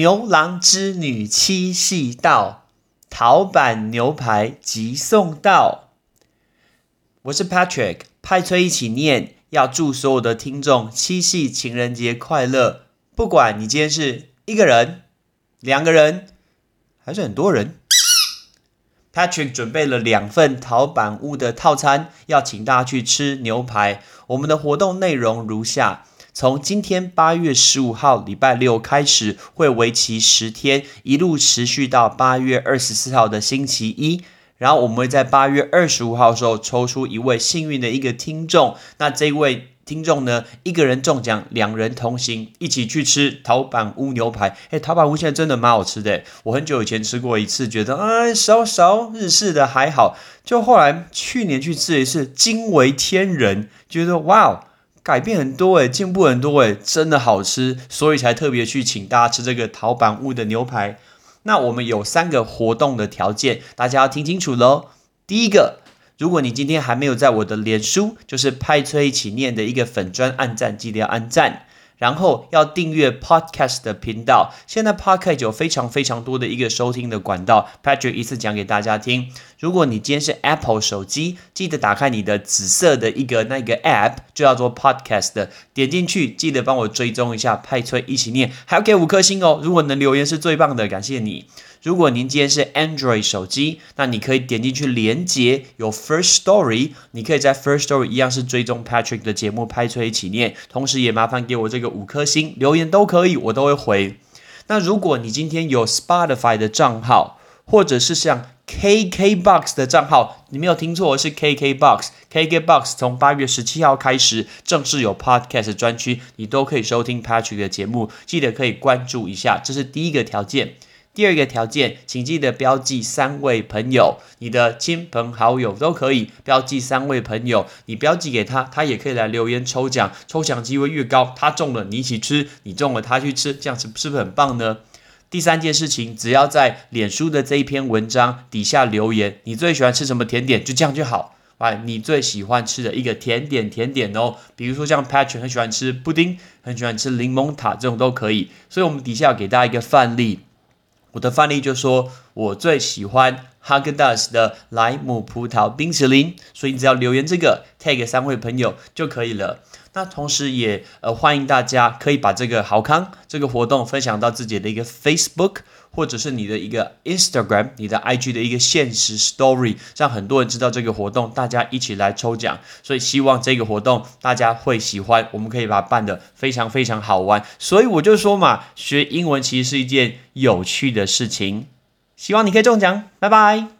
牛郎织女七夕到，陶板牛排即送到。我是 Patrick，派崔一起念，要祝所有的听众七夕情人节快乐。不管你今天是一个人、两个人，还是很多人。Patrick 准备了两份陶板屋的套餐，要请大家去吃牛排。我们的活动内容如下：从今天八月十五号礼拜六开始，会为期十天，一路持续到八月二十四号的星期一。然后我们会在八月二十五号的时候抽出一位幸运的一个听众。那这位。听众呢，一个人中奖，两人同行，一起去吃陶板屋牛排。哎，陶板屋现在真的蛮好吃的。我很久以前吃过一次，觉得啊，稍稍日式的还好。就后来去年去吃一次，惊为天人，觉得哇，改变很多诶，进步很多诶，真的好吃，所以才特别去请大家吃这个陶板屋的牛排。那我们有三个活动的条件，大家要听清楚喽。第一个。如果你今天还没有在我的脸书，就是派崔一起念的一个粉砖按赞，记得要按赞，然后要订阅 Podcast 的频道。现在 Podcast 有非常非常多的一个收听的管道，Patrick 一次讲给大家听。如果你今天是 Apple 手机，记得打开你的紫色的一个那个 App，就叫做 Podcast，点进去，记得帮我追踪一下派崔一起念，还要给五颗星哦。如果能留言是最棒的，感谢你。如果您今天是 Android 手机，那你可以点进去连接有 First Story，你可以在 First Story 一样是追踪 Patrick 的节目拍出一起念，同时也麻烦给我这个五颗星留言都可以，我都会回。那如果你今天有 Spotify 的账号，或者是像 KKBox 的账号，你没有听错，是 KKBox，KKBox 从八月十七号开始正式有 Podcast 专区，你都可以收听 Patrick 的节目，记得可以关注一下，这是第一个条件。第二个条件，请记得标记三位朋友，你的亲朋好友都可以标记三位朋友，你标记给他，他也可以来留言抽奖，抽奖机会越高，他中了你一起吃，你中了他去吃，这样子是不是很棒呢？第三件事情，只要在脸书的这一篇文章底下留言，你最喜欢吃什么甜点，就这样就好啊，你最喜欢吃的一个甜点，甜点哦，比如说像 Patrick 很喜欢吃布丁，很喜欢吃柠檬塔，这种都可以。所以，我们底下要给大家一个范例。我的范例就说，我最喜欢哈根达斯的莱姆葡萄冰淇淋，所以你只要留言这个，tag 三位朋友就可以了。那同时也呃欢迎大家可以把这个好康这个活动分享到自己的一个 Facebook。或者是你的一个 Instagram，你的 IG 的一个现实 Story，让很多人知道这个活动，大家一起来抽奖。所以希望这个活动大家会喜欢，我们可以把它办得非常非常好玩。所以我就说嘛，学英文其实是一件有趣的事情。希望你可以中奖，拜拜。